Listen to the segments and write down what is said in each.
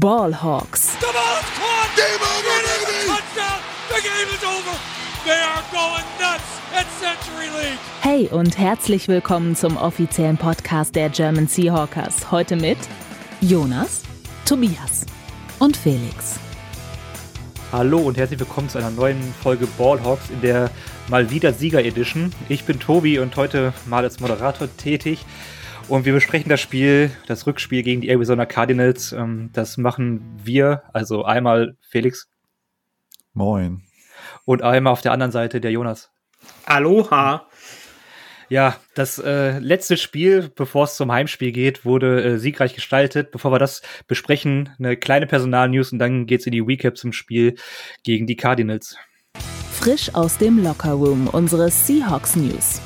Ballhawks. Hey und herzlich willkommen zum offiziellen Podcast der German Seahawkers. Heute mit Jonas, Tobias und Felix. Hallo und herzlich willkommen zu einer neuen Folge Ballhawks in der mal wieder Sieger Edition. Ich bin Tobi und heute mal als Moderator tätig. Und wir besprechen das Spiel, das Rückspiel gegen die Arizona Cardinals. Ähm, das machen wir, also einmal Felix. Moin. Und einmal auf der anderen Seite der Jonas. Aloha. Ja, das äh, letzte Spiel, bevor es zum Heimspiel geht, wurde äh, siegreich gestaltet. Bevor wir das besprechen, eine kleine Personalnews und dann geht's in die Recap zum Spiel gegen die Cardinals. Frisch aus dem Lockerroom, unsere Seahawks News.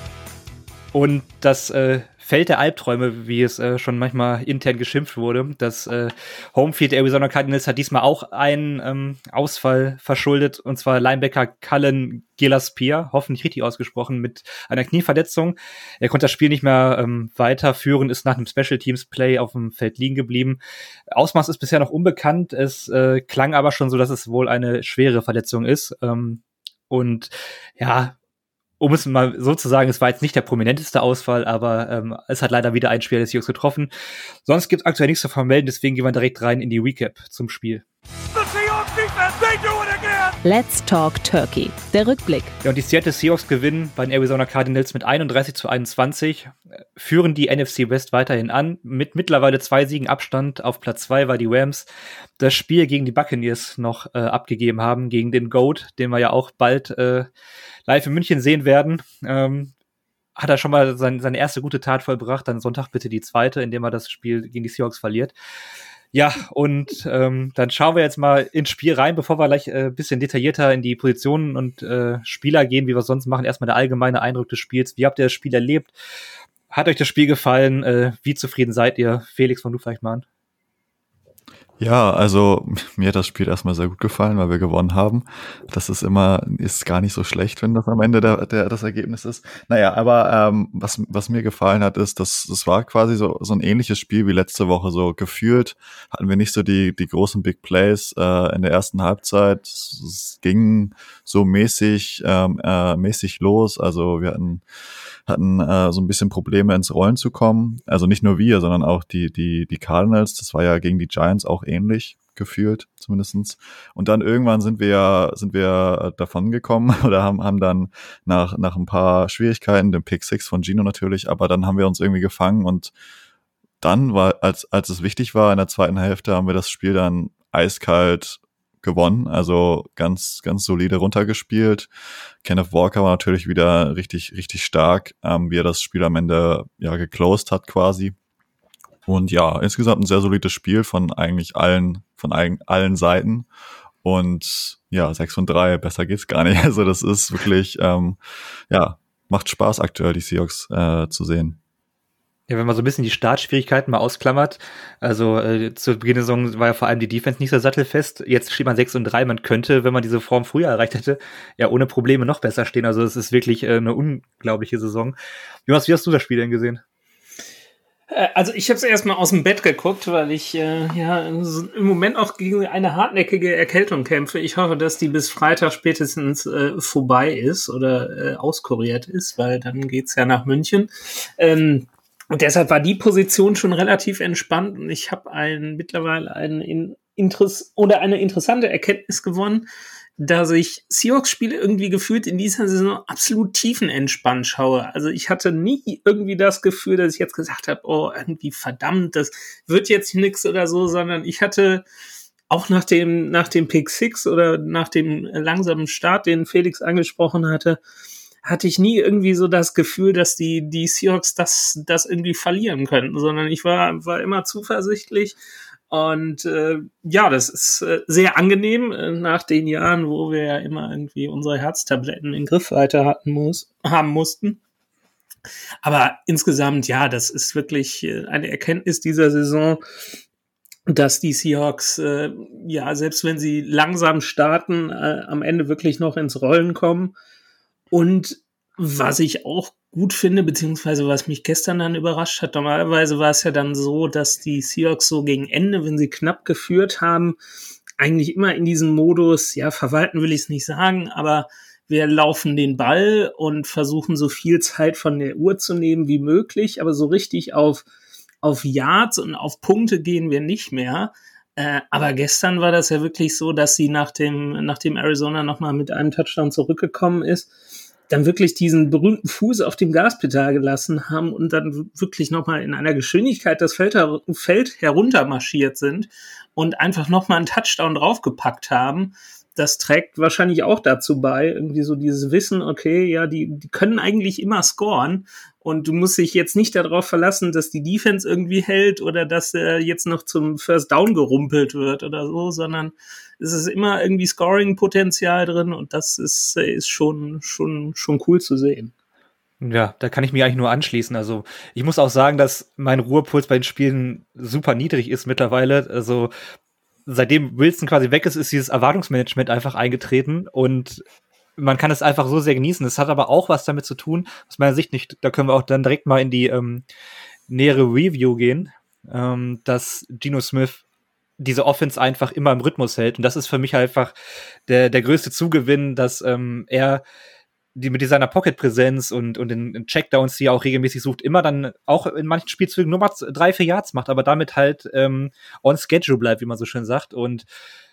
Und das äh, Feld der Albträume, wie es äh, schon manchmal intern geschimpft wurde. Das äh, Homefield der Arizona Cardinals hat diesmal auch einen ähm, Ausfall verschuldet, und zwar Linebacker Cullen Gillespie, hoffentlich richtig ausgesprochen, mit einer Knieverletzung. Er konnte das Spiel nicht mehr ähm, weiterführen, ist nach einem Special Teams Play auf dem Feld liegen geblieben. Ausmaß ist bisher noch unbekannt. Es äh, klang aber schon so, dass es wohl eine schwere Verletzung ist. Ähm, und ja, um es mal so zu sagen, es war jetzt nicht der prominenteste Ausfall, aber ähm, es hat leider wieder ein Spieler des Seahawks getroffen. Sonst gibt es aktuell nichts zu vermelden, deswegen gehen wir direkt rein in die Recap zum Spiel. Let's Talk Turkey. Der Rückblick. Ja, und die Seattle Seahawks gewinnen bei den Arizona Cardinals mit 31 zu 21, führen die NFC West weiterhin an, mit mittlerweile zwei Siegen Abstand. Auf Platz zwei war die Rams. Das Spiel gegen die Buccaneers noch äh, abgegeben haben, gegen den Goat, den wir ja auch bald äh, live in München sehen werden. Ähm, hat er schon mal sein, seine erste gute Tat vollbracht, dann Sonntag bitte die zweite, indem er das Spiel gegen die Seahawks verliert. Ja, und ähm, dann schauen wir jetzt mal ins Spiel rein, bevor wir gleich äh, bisschen detaillierter in die Positionen und äh, Spieler gehen, wie wir sonst machen. Erstmal der allgemeine Eindruck des Spiels. Wie habt ihr das Spiel erlebt? Hat euch das Spiel gefallen? Äh, wie zufrieden seid ihr? Felix, von du vielleicht mal an. Ja, also mir hat das Spiel erstmal sehr gut gefallen, weil wir gewonnen haben. Das ist immer, ist gar nicht so schlecht, wenn das am Ende der, der, das Ergebnis ist. Naja, aber ähm, was, was mir gefallen hat, ist, dass das war quasi so, so ein ähnliches Spiel wie letzte Woche. So gefühlt hatten wir nicht so die, die großen Big Plays äh, in der ersten Halbzeit. Es ging so mäßig, ähm, äh, mäßig los. Also wir hatten hatten äh, so ein bisschen Probleme ins Rollen zu kommen. Also nicht nur wir, sondern auch die, die, die Cardinals. Das war ja gegen die Giants auch ähnlich gefühlt, zumindestens. Und dann irgendwann sind wir, sind wir davon gekommen oder haben, haben dann nach, nach ein paar Schwierigkeiten, den Pick Six von Gino natürlich, aber dann haben wir uns irgendwie gefangen und dann war, als, als es wichtig war in der zweiten Hälfte, haben wir das Spiel dann eiskalt gewonnen, also ganz, ganz solide runtergespielt. Kenneth Walker war natürlich wieder richtig, richtig stark, ähm, wie er das Spiel am Ende ja geclosed hat quasi. Und ja, insgesamt ein sehr solides Spiel von eigentlich allen, von allen, allen Seiten. Und ja, 6 von 3, besser geht's gar nicht. Also das ist wirklich, ähm, ja, macht Spaß aktuell, die Seahawks äh, zu sehen. Ja, wenn man so ein bisschen die Startschwierigkeiten mal ausklammert, also äh, zu Beginn der Saison war ja vor allem die Defense nicht so sattelfest. Jetzt steht man 6 und 3. Man könnte, wenn man diese Form früher erreicht hätte, ja ohne Probleme noch besser stehen. Also es ist wirklich äh, eine unglaubliche Saison. Jonas, wie hast du das Spiel denn gesehen? Äh, also ich habe es erstmal aus dem Bett geguckt, weil ich äh, ja im Moment auch gegen eine hartnäckige Erkältung kämpfe. Ich hoffe, dass die bis Freitag spätestens äh, vorbei ist oder äh, auskuriert ist, weil dann geht's ja nach München. Ähm, und deshalb war die Position schon relativ entspannt und ich habe ein, mittlerweile ein Interess oder eine interessante Erkenntnis gewonnen, dass ich Seahawks-Spiele irgendwie gefühlt in dieser Saison absolut tiefenentspannt schaue. Also ich hatte nie irgendwie das Gefühl, dass ich jetzt gesagt habe, oh, irgendwie verdammt, das wird jetzt nix oder so, sondern ich hatte auch nach dem, nach dem Pick Six oder nach dem langsamen Start, den Felix angesprochen hatte, hatte ich nie irgendwie so das Gefühl, dass die, die Seahawks das, das irgendwie verlieren könnten, sondern ich war, war immer zuversichtlich. Und äh, ja, das ist äh, sehr angenehm äh, nach den Jahren, wo wir ja immer irgendwie unsere Herztabletten in Griffweite hatten muss, haben mussten. Aber insgesamt, ja, das ist wirklich äh, eine Erkenntnis dieser Saison, dass die Seahawks, äh, ja, selbst wenn sie langsam starten, äh, am Ende wirklich noch ins Rollen kommen und was ich auch gut finde, beziehungsweise was mich gestern dann überrascht hat. Normalerweise war es ja dann so, dass die Seahawks so gegen Ende, wenn sie knapp geführt haben, eigentlich immer in diesem Modus, ja, verwalten will ich es nicht sagen, aber wir laufen den Ball und versuchen so viel Zeit von der Uhr zu nehmen wie möglich, aber so richtig auf, auf Yards und auf Punkte gehen wir nicht mehr. Äh, aber gestern war das ja wirklich so, dass sie nach dem, nachdem Arizona nochmal mit einem Touchdown zurückgekommen ist, dann wirklich diesen berühmten Fuß auf dem Gaspedal gelassen haben und dann wirklich nochmal in einer Geschwindigkeit das Feld, her Feld heruntermarschiert sind und einfach nochmal einen Touchdown draufgepackt haben das trägt wahrscheinlich auch dazu bei, irgendwie so dieses Wissen, okay, ja, die, die können eigentlich immer scoren und du musst dich jetzt nicht darauf verlassen, dass die Defense irgendwie hält oder dass er jetzt noch zum First Down gerumpelt wird oder so, sondern es ist immer irgendwie Scoring-Potenzial drin und das ist, ist schon, schon, schon cool zu sehen. Ja, da kann ich mich eigentlich nur anschließen. Also ich muss auch sagen, dass mein Ruhepuls bei den Spielen super niedrig ist mittlerweile. Also seitdem Wilson quasi weg ist, ist dieses Erwartungsmanagement einfach eingetreten und man kann es einfach so sehr genießen. Es hat aber auch was damit zu tun, aus meiner Sicht nicht, da können wir auch dann direkt mal in die ähm, nähere Review gehen, ähm, dass Geno Smith diese Offense einfach immer im Rhythmus hält. Und das ist für mich einfach der, der größte Zugewinn, dass ähm, er die mit seiner Pocket-Präsenz und, und den Checkdowns, die er auch regelmäßig sucht, immer dann auch in manchen Spielzügen nur mal drei, vier Yards macht, aber damit halt ähm, on schedule bleibt, wie man so schön sagt. Und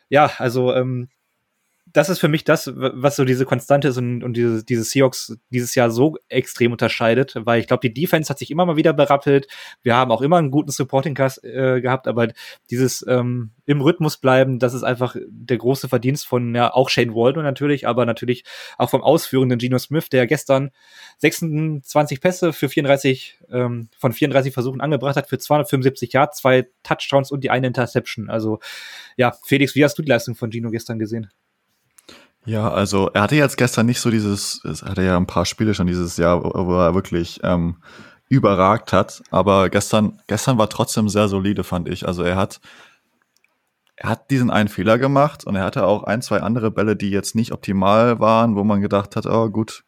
ja, also ähm, das ist für mich das, was so diese Konstante ist und, und diese, diese Seahawks dieses Jahr so extrem unterscheidet, weil ich glaube, die Defense hat sich immer mal wieder berappelt. Wir haben auch immer einen guten Supporting Cast äh, gehabt, aber dieses ähm, im Rhythmus bleiben, das ist einfach der große Verdienst von ja auch Shane Waldo natürlich, aber natürlich auch vom ausführenden Geno Smith, der gestern 26 Pässe für 34 ähm, von 34 Versuchen angebracht hat für 275 Yards, zwei Touchdowns und die eine Interception. Also ja, Felix, wie hast du die Leistung von Gino gestern gesehen? Ja, also er hatte jetzt gestern nicht so dieses, es hatte ja ein paar Spiele schon dieses Jahr, wo er wirklich ähm, überragt hat, aber gestern, gestern war trotzdem sehr solide, fand ich. Also er hat, er hat diesen einen Fehler gemacht und er hatte auch ein, zwei andere Bälle, die jetzt nicht optimal waren, wo man gedacht hat, oh gut,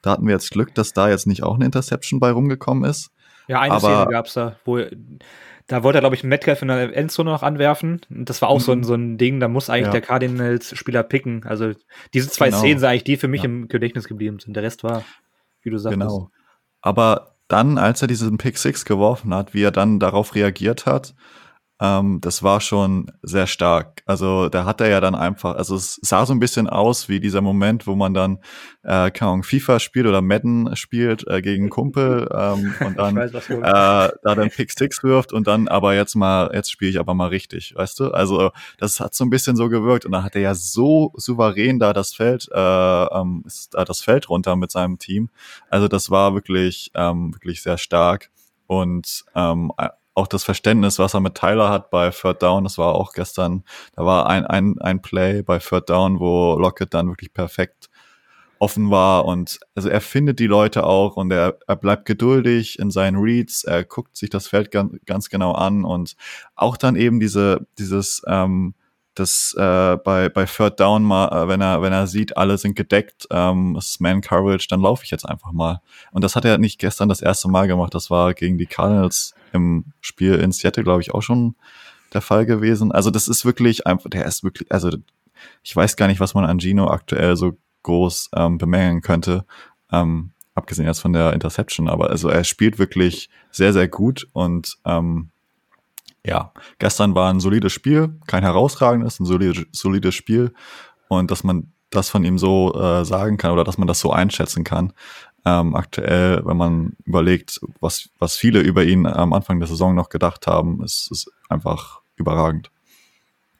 da hatten wir jetzt Glück, dass da jetzt nicht auch eine Interception bei rumgekommen ist. Ja, eine aber, Szene gab's da, wo da wollte er, glaube ich, Metcalf in der Endzone noch anwerfen. Das war auch mhm. so, ein, mhm. so ein Ding, da muss eigentlich ja. der Cardinals-Spieler picken. Also diese zwei genau. Szenen sind eigentlich die für mich ja. im Gedächtnis geblieben sind. Der Rest war, wie du sagst. Genau. Aber dann, als er diesen Pick Six geworfen hat, wie er dann darauf reagiert hat, ähm, das war schon sehr stark. Also da hat er ja dann einfach, also es sah so ein bisschen aus wie dieser Moment, wo man dann äh, Ahnung, FIFA spielt oder Madden spielt äh, gegen Kumpel ähm, und dann weiß, äh, da dann Pick Sticks wirft und dann aber jetzt mal, jetzt spiele ich aber mal richtig, weißt du? Also das hat so ein bisschen so gewirkt und dann hat er ja so souverän da das Feld, äh, ähm, ist da das Feld runter mit seinem Team. Also das war wirklich, ähm, wirklich sehr stark. Und ähm, auch das Verständnis, was er mit Tyler hat bei Third Down, das war auch gestern, da war ein, ein, ein Play bei Third Down, wo Lockett dann wirklich perfekt offen war und also er findet die Leute auch und er, er bleibt geduldig in seinen Reads, er guckt sich das Feld ganz, ganz genau an und auch dann eben diese, dieses, ähm, das äh, bei, bei Third Down mal, äh, wenn er, wenn er sieht, alle sind gedeckt, ähm, es ist Man Coverage, dann laufe ich jetzt einfach mal. Und das hat er nicht gestern das erste Mal gemacht, das war gegen die Cardinals im Spiel in Seattle, glaube ich, auch schon der Fall gewesen. Also das ist wirklich einfach, der ist wirklich, also ich weiß gar nicht, was man an Gino aktuell so groß ähm, bemängeln könnte, ähm, abgesehen jetzt von der Interception, aber also er spielt wirklich sehr, sehr gut und ähm, ja, gestern war ein solides Spiel, kein herausragendes, ein solides, solides Spiel und dass man das von ihm so äh, sagen kann oder dass man das so einschätzen kann, ähm, aktuell, wenn man überlegt, was, was viele über ihn am Anfang der Saison noch gedacht haben, ist, ist einfach überragend.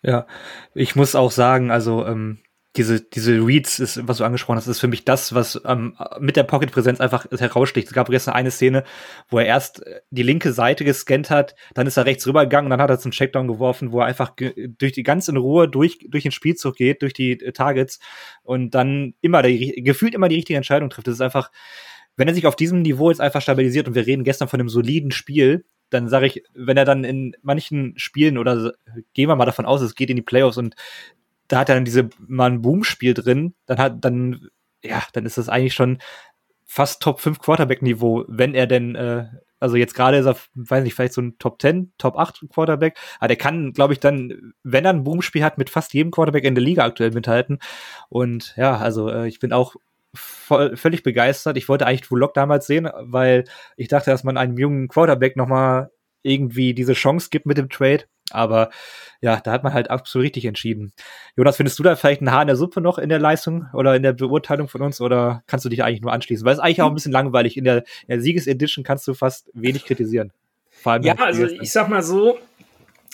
Ja, ich muss auch sagen, also ähm, diese, diese Reads, ist, was du angesprochen hast, ist für mich das, was ähm, mit der Pocket-Präsenz einfach heraussticht. Es gab gestern eine Szene, wo er erst die linke Seite gescannt hat, dann ist er rechts rübergegangen und dann hat er zum Checkdown geworfen, wo er einfach durch die ganz in Ruhe durch, durch den Spielzug geht, durch die äh, Targets und dann immer die, gefühlt immer die richtige Entscheidung trifft. Das ist einfach, wenn er sich auf diesem Niveau jetzt einfach stabilisiert und wir reden gestern von einem soliden Spiel, dann sage ich, wenn er dann in manchen Spielen oder gehen wir mal davon aus, es geht in die Playoffs und da hat er dann diese mal ein Boom-Spiel drin, dann hat, dann, ja, dann ist das eigentlich schon fast Top 5 Quarterback-Niveau, wenn er denn, äh, also jetzt gerade ist er, weiß nicht, vielleicht so ein Top 10, Top 8 Quarterback, aber der kann, glaube ich, dann, wenn er ein Boomspiel hat, mit fast jedem Quarterback in der Liga aktuell mithalten. Und ja, also äh, ich bin auch voll, völlig begeistert. Ich wollte eigentlich Vlog damals sehen, weil ich dachte, dass man einem jungen Quarterback nochmal irgendwie diese Chance gibt mit dem Trade. Aber ja, da hat man halt absolut richtig entschieden. Jonas, findest du da vielleicht ein Haar in der Suppe noch in der Leistung oder in der Beurteilung von uns oder kannst du dich eigentlich nur anschließen? Weil es eigentlich auch ein bisschen langweilig. In der, in der Siegesedition kannst du fast wenig kritisieren. Vor allem ja, also ich sag mal so,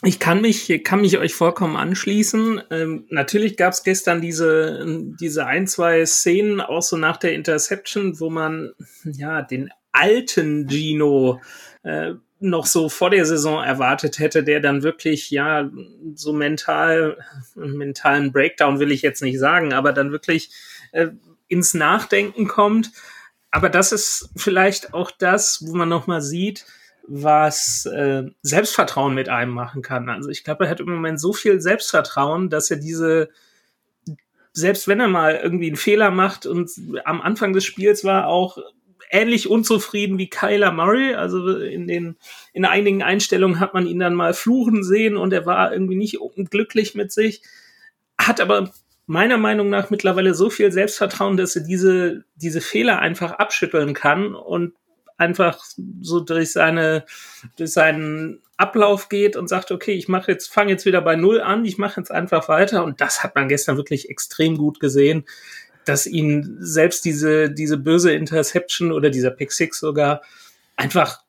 ich kann mich, kann mich euch vollkommen anschließen. Ähm, natürlich gab es gestern diese, diese ein, zwei Szenen, auch so nach der Interception, wo man ja den alten Gino äh, noch so vor der Saison erwartet hätte, der dann wirklich, ja, so mental, mentalen Breakdown will ich jetzt nicht sagen, aber dann wirklich äh, ins Nachdenken kommt. Aber das ist vielleicht auch das, wo man nochmal sieht, was äh, Selbstvertrauen mit einem machen kann. Also ich glaube, er hat im Moment so viel Selbstvertrauen, dass er diese, selbst wenn er mal irgendwie einen Fehler macht und am Anfang des Spiels war auch ähnlich unzufrieden wie Kyler Murray. Also in den in einigen Einstellungen hat man ihn dann mal fluchen sehen und er war irgendwie nicht glücklich mit sich. Hat aber meiner Meinung nach mittlerweile so viel Selbstvertrauen, dass er diese diese Fehler einfach abschütteln kann und einfach so durch seine durch seinen Ablauf geht und sagt, okay, ich mache jetzt fange jetzt wieder bei null an, ich mache jetzt einfach weiter und das hat man gestern wirklich extrem gut gesehen dass ihn selbst diese, diese böse Interception oder dieser Pick Six sogar einfach,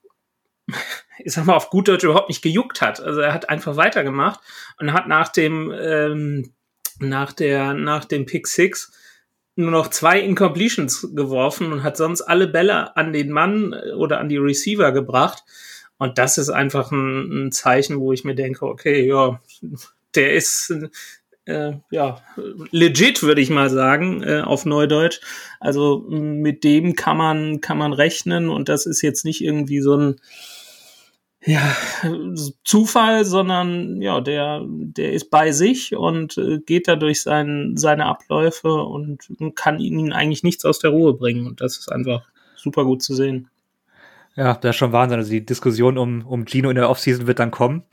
ich sag mal, auf gut Deutsch überhaupt nicht gejuckt hat. Also er hat einfach weitergemacht und hat nach dem, ähm, nach der, nach dem Pick Six nur noch zwei Incompletions geworfen und hat sonst alle Bälle an den Mann oder an die Receiver gebracht. Und das ist einfach ein, ein Zeichen, wo ich mir denke, okay, ja, der ist, äh, ja, legit, würde ich mal sagen, äh, auf Neudeutsch. Also mit dem kann man, kann man rechnen und das ist jetzt nicht irgendwie so ein ja, Zufall, sondern ja, der, der ist bei sich und äh, geht da durch sein, seine Abläufe und kann ihnen eigentlich nichts aus der Ruhe bringen. Und das ist einfach super gut zu sehen. Ja, das ist schon Wahnsinn. Also die Diskussion um, um Gino in der Offseason wird dann kommen.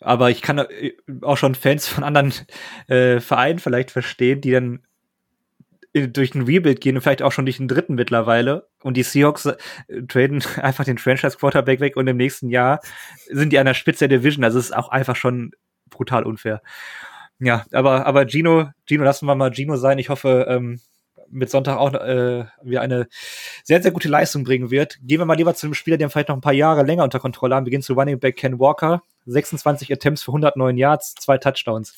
Aber ich kann äh, auch schon Fans von anderen äh, Vereinen vielleicht verstehen, die dann durch einen Rebuild gehen und vielleicht auch schon durch einen dritten mittlerweile. Und die Seahawks äh, traden einfach den Franchise Quarterback weg und im nächsten Jahr sind die an der Spitze der Division. Also es ist auch einfach schon brutal unfair. Ja, aber, aber Gino, Gino, lassen wir mal Gino sein. Ich hoffe, ähm, mit Sonntag auch äh, wieder eine sehr, sehr gute Leistung bringen wird. Gehen wir mal lieber zu einem Spieler, den vielleicht noch ein paar Jahre länger unter Kontrolle haben. Wir gehen zu Running Back Ken Walker. 26 Attempts für 109 Yards, zwei Touchdowns.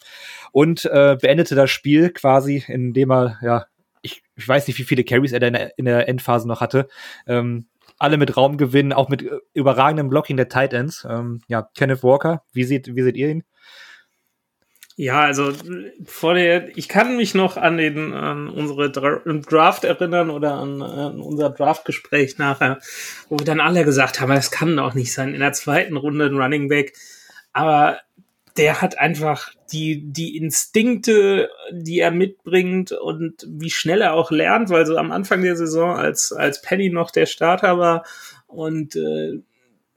Und äh, beendete das Spiel quasi, indem er, ja, ich, ich weiß nicht, wie viele Carries er da in der, in der Endphase noch hatte. Ähm, alle mit Raumgewinn, auch mit äh, überragendem Blocking der Tight Ends. Ähm, ja, Kenneth Walker, wie seht, wie seht ihr ihn? Ja, also vor der, ich kann mich noch an den an unsere Draft erinnern oder an, an unser Draftgespräch nachher, wo wir dann alle gesagt haben, das kann doch nicht sein in der zweiten Runde ein Running Back. Aber der hat einfach die die Instinkte, die er mitbringt und wie schnell er auch lernt, weil so am Anfang der Saison als als Penny noch der Starter war und äh,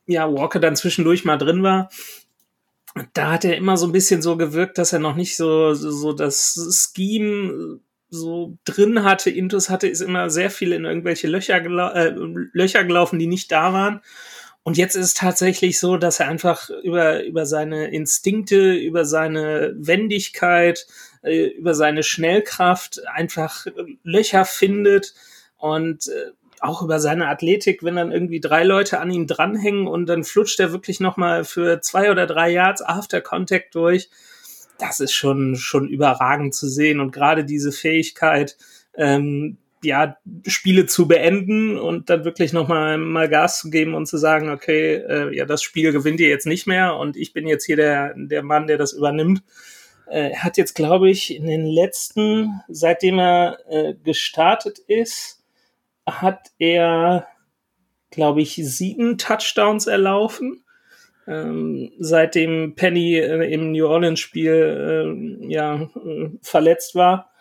ja Walker dann zwischendurch mal drin war da hat er immer so ein bisschen so gewirkt, dass er noch nicht so, so, so das Scheme so drin hatte, Intus hatte, ist immer sehr viel in irgendwelche Löcher, gelau äh, Löcher gelaufen, die nicht da waren. Und jetzt ist es tatsächlich so, dass er einfach über, über seine Instinkte, über seine Wendigkeit, äh, über seine Schnellkraft einfach Löcher findet und äh, auch über seine Athletik, wenn dann irgendwie drei Leute an ihm dranhängen und dann flutscht er wirklich nochmal für zwei oder drei Yards After Contact durch. Das ist schon, schon überragend zu sehen und gerade diese Fähigkeit, ähm, ja, Spiele zu beenden und dann wirklich nochmal mal Gas zu geben und zu sagen, okay, äh, ja, das Spiel gewinnt ihr jetzt nicht mehr und ich bin jetzt hier der, der Mann, der das übernimmt. Äh, er hat jetzt, glaube ich, in den letzten, seitdem er äh, gestartet ist, hat er, glaube ich, sieben Touchdowns erlaufen. Ähm, seitdem Penny äh, im New Orleans-Spiel äh, ja, äh, verletzt war.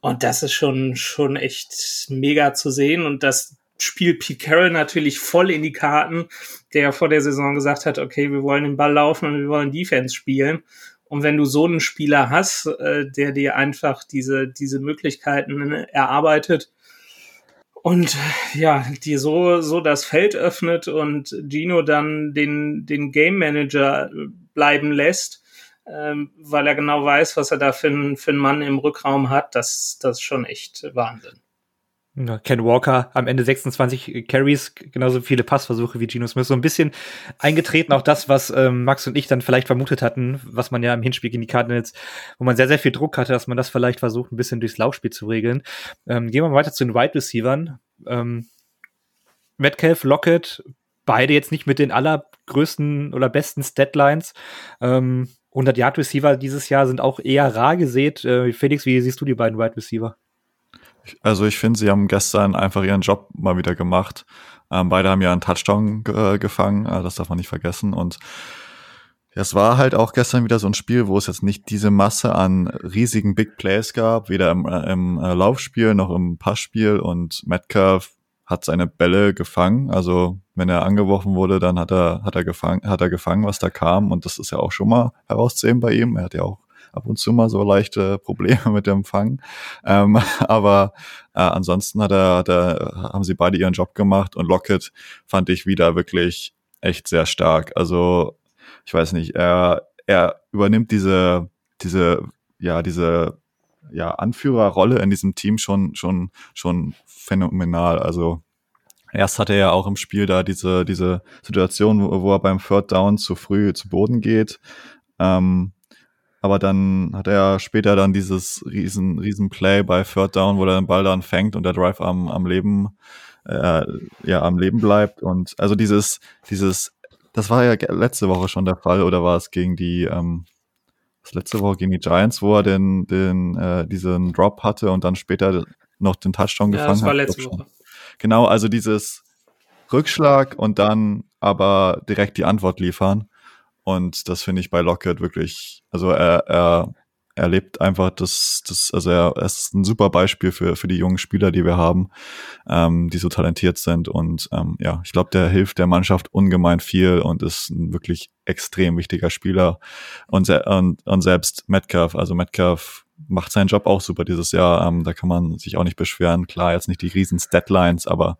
Und das ist schon, schon echt mega zu sehen. Und dass spielt Pete Carroll natürlich voll in die Karten, der vor der Saison gesagt hat, okay, wir wollen den Ball laufen und wir wollen Defense spielen. Und wenn du so einen Spieler hast, äh, der dir einfach diese, diese Möglichkeiten erarbeitet und ja, die so, so das Feld öffnet und Gino dann den, den Game Manager bleiben lässt, ähm, weil er genau weiß, was er da für, für einen Mann im Rückraum hat, das, das ist schon echt Wahnsinn. Ken Walker am Ende 26 Carries, genauso viele Passversuche wie Geno Smith. So ein bisschen eingetreten, auch das, was ähm, Max und ich dann vielleicht vermutet hatten, was man ja im Hinspiel gegen die Cardinals, wo man sehr, sehr viel Druck hatte, dass man das vielleicht versucht, ein bisschen durchs Laufspiel zu regeln. Ähm, gehen wir mal weiter zu den Wide Receivern. Ähm, Metcalf, Lockett, beide jetzt nicht mit den allergrößten oder besten Statlines. Ähm, 100 Yard Receiver dieses Jahr sind auch eher rar gesät. Äh, Felix, wie siehst du die beiden Wide Receiver? Also ich finde, sie haben gestern einfach ihren Job mal wieder gemacht. Ähm, beide haben ja einen Touchdown äh, gefangen, äh, das darf man nicht vergessen. Und es war halt auch gestern wieder so ein Spiel, wo es jetzt nicht diese Masse an riesigen Big Plays gab, weder im, äh, im äh, Laufspiel noch im Passspiel. Und Metcalf hat seine Bälle gefangen. Also wenn er angeworfen wurde, dann hat er, hat er gefangen, hat er gefangen, was da kam. Und das ist ja auch schon mal herauszusehen bei ihm. Er hat ja auch ab und zu mal so leichte Probleme mit dem Empfang. Ähm, aber äh, ansonsten hat er, hat er, haben sie beide ihren Job gemacht und Lockett fand ich wieder wirklich echt sehr stark. Also ich weiß nicht, er, er übernimmt diese, diese, ja, diese ja, Anführerrolle in diesem Team schon, schon, schon phänomenal. Also erst hatte er ja auch im Spiel da diese, diese Situation, wo, wo er beim Third Down zu früh zu Boden geht. Ähm, aber dann hat er später dann dieses riesen, riesen Play bei Third Down, wo er den Ball dann fängt und der Drive am, am Leben, äh, ja, am Leben bleibt. Und also dieses, dieses, das war ja letzte Woche schon der Fall, oder war es gegen die, ähm, das letzte Woche gegen die Giants, wo er den, den, äh, diesen Drop hatte und dann später noch den Touchdown ja, gefangen das war hat. Letzte Woche. Genau, also dieses Rückschlag und dann aber direkt die Antwort liefern. Und das finde ich bei Lockett wirklich, also er, er, er lebt einfach das, das, also er, er ist ein super Beispiel für, für die jungen Spieler, die wir haben, ähm, die so talentiert sind. Und ähm, ja, ich glaube, der hilft der Mannschaft ungemein viel und ist ein wirklich extrem wichtiger Spieler. Und, und, und selbst Metcalf, also Metcalf macht seinen Job auch super dieses Jahr. Ähm, da kann man sich auch nicht beschweren. Klar, jetzt nicht die riesen Statlines, aber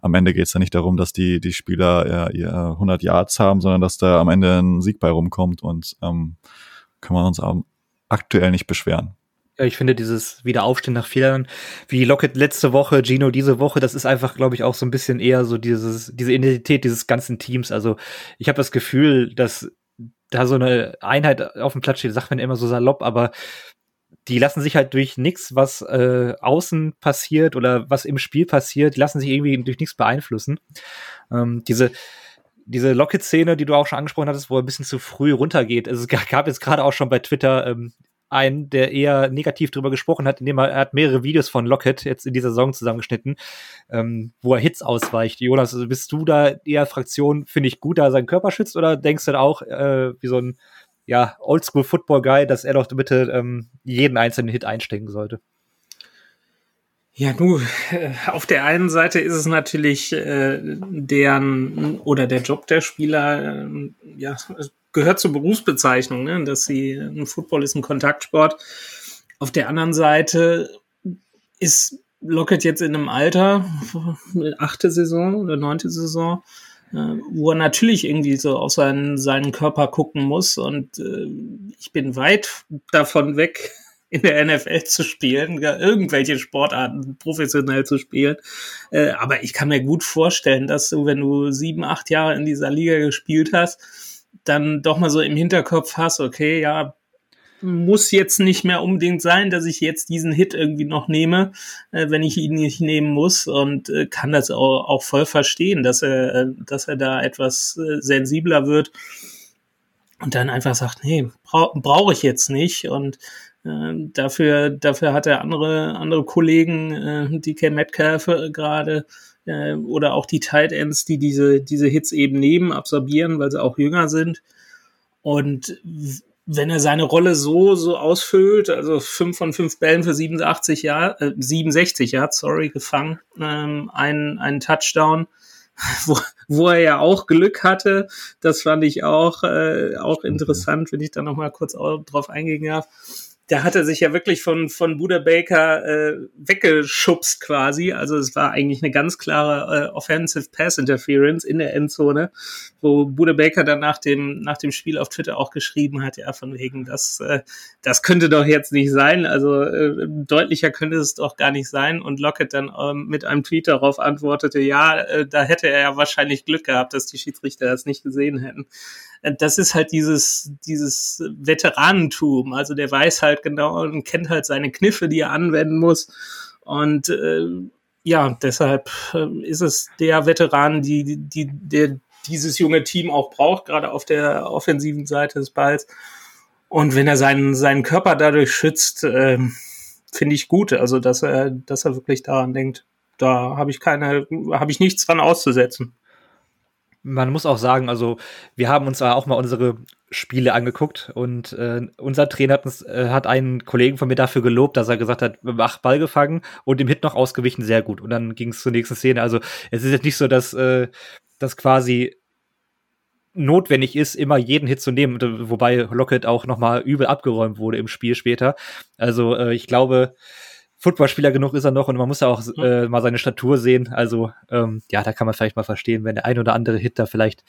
am Ende geht es ja nicht darum, dass die, die Spieler äh, 100 Yards haben, sondern dass da am Ende ein Sieg bei rumkommt und ähm, können wir uns aktuell nicht beschweren. Ich finde dieses Wiederaufstehen nach Fehlern, wie Lockett letzte Woche, Gino diese Woche, das ist einfach, glaube ich, auch so ein bisschen eher so dieses, diese Identität dieses ganzen Teams. Also ich habe das Gefühl, dass da so eine Einheit auf dem Platz steht, sagt man immer so salopp, aber die lassen sich halt durch nichts, was äh, außen passiert oder was im Spiel passiert, die lassen sich irgendwie durch nichts beeinflussen. Ähm, diese diese Locket-Szene, die du auch schon angesprochen hattest, wo er ein bisschen zu früh runtergeht. Also es gab jetzt gerade auch schon bei Twitter ähm, einen, der eher negativ drüber gesprochen hat, indem er, er hat mehrere Videos von Lockett jetzt in dieser Saison zusammengeschnitten, ähm, wo er Hits ausweicht. Jonas, also bist du da eher Fraktion, finde ich gut, da seinen Körper schützt oder denkst du da auch äh, wie so ein ja, Oldschool-Football-Guy, dass er doch bitte ähm, jeden einzelnen Hit einstecken sollte. Ja, du, äh, auf der einen Seite ist es natürlich äh, deren oder der Job der Spieler, äh, ja, gehört zur Berufsbezeichnung, ne? dass sie, ein Football ist ein Kontaktsport. Auf der anderen Seite ist Lockett jetzt in einem Alter, achte Saison oder neunte Saison, äh, wo er natürlich irgendwie so auf seinen, seinen Körper gucken muss. Und äh, ich bin weit davon weg, in der NFL zu spielen, irgendwelche Sportarten professionell zu spielen. Äh, aber ich kann mir gut vorstellen, dass du, wenn du sieben, acht Jahre in dieser Liga gespielt hast, dann doch mal so im Hinterkopf hast, okay, ja, muss jetzt nicht mehr unbedingt sein, dass ich jetzt diesen Hit irgendwie noch nehme, äh, wenn ich ihn nicht nehmen muss und äh, kann das auch, auch voll verstehen, dass er, äh, dass er da etwas äh, sensibler wird und dann einfach sagt, nee, brauche brauch ich jetzt nicht und äh, dafür, dafür hat er andere, andere Kollegen, DK Metcalf gerade, oder auch die Tight Ends, die diese, diese Hits eben nehmen, absorbieren, weil sie auch jünger sind. Und wenn er seine Rolle so, so ausfüllt, also fünf von fünf Bällen für 87 Jahre, äh, 67 Yards, sorry, gefangen, ähm, ein, ein Touchdown, wo, wo er ja auch Glück hatte, das fand ich auch, äh, auch interessant, wenn ich da nochmal kurz drauf eingehen darf da hat er sich ja wirklich von, von Buda Baker äh, weggeschubst quasi. Also es war eigentlich eine ganz klare äh, Offensive Pass Interference in der Endzone, wo Buda Baker dann nach dem, nach dem Spiel auf Twitter auch geschrieben hat, ja, von wegen, das, äh, das könnte doch jetzt nicht sein. Also äh, deutlicher könnte es doch gar nicht sein. Und Lockett dann ähm, mit einem Tweet darauf antwortete, ja, äh, da hätte er ja wahrscheinlich Glück gehabt, dass die Schiedsrichter das nicht gesehen hätten das ist halt dieses, dieses Veteranentum. Also der weiß halt genau und kennt halt seine Kniffe, die er anwenden muss. Und äh, ja, deshalb äh, ist es der Veteran, die, die, der dieses junge Team auch braucht, gerade auf der offensiven Seite des Balls. Und wenn er seinen, seinen Körper dadurch schützt, äh, finde ich gut. Also, dass er, dass er wirklich daran denkt. Da habe ich keine, habe ich nichts dran auszusetzen man muss auch sagen, also wir haben uns auch mal unsere Spiele angeguckt und äh, unser Trainer hat, uns, äh, hat einen Kollegen von mir dafür gelobt, dass er gesagt hat, mach Ball gefangen und dem Hit noch ausgewichen, sehr gut. Und dann ging es zur nächsten Szene. Also es ist jetzt nicht so, dass äh, das quasi notwendig ist, immer jeden Hit zu nehmen, wobei Lockett auch noch mal übel abgeräumt wurde im Spiel später. Also äh, ich glaube, Footballspieler genug ist er noch und man muss ja auch äh, mal seine Statur sehen. Also ähm, ja, da kann man vielleicht mal verstehen, wenn der ein oder andere Hit da vielleicht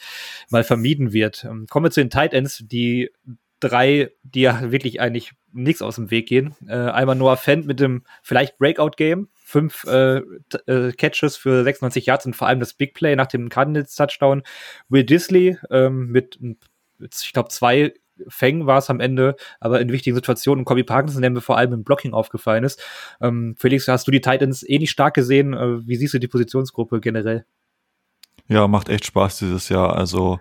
mal vermieden wird. Ähm, kommen wir zu den Tight Ends, die drei, die ja wirklich eigentlich nichts aus dem Weg gehen. Äh, einmal Noah Fent mit dem vielleicht Breakout-Game. Fünf äh, äh, Catches für 96 Yards und vor allem das Big Play nach dem Cardinals-Touchdown. Will Disley ähm, mit, ich glaube, zwei Feng war es am Ende, aber in wichtigen Situationen. Kobe Parkinson, der mir vor allem im Blocking aufgefallen ist. Ähm, Felix, hast du die Titans eh nicht stark gesehen? Äh, wie siehst du die Positionsgruppe generell? Ja, macht echt Spaß dieses Jahr. Also,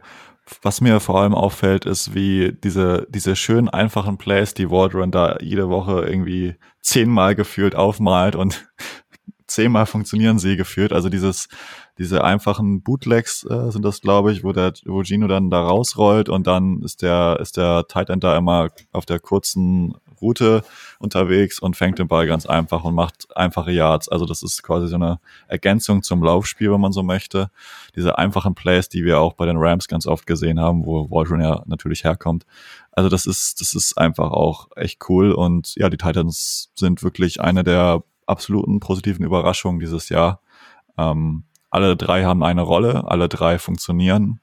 was mir vor allem auffällt, ist, wie diese, diese schönen, einfachen Plays, die Waldron da jede Woche irgendwie zehnmal gefühlt aufmalt und zehnmal funktionieren sie gefühlt. Also dieses, diese einfachen Bootlegs äh, sind das, glaube ich, wo der, wo Gino dann da rausrollt und dann ist der, ist der Tight End da immer auf der kurzen Route unterwegs und fängt den Ball ganz einfach und macht einfache Yards. Also das ist quasi so eine Ergänzung zum Laufspiel, wenn man so möchte. Diese einfachen Plays, die wir auch bei den Rams ganz oft gesehen haben, wo Waldron ja natürlich herkommt. Also das ist, das ist einfach auch echt cool und ja, die Titans sind wirklich eine der absoluten positiven Überraschungen dieses Jahr. Ähm, alle drei haben eine Rolle, alle drei funktionieren.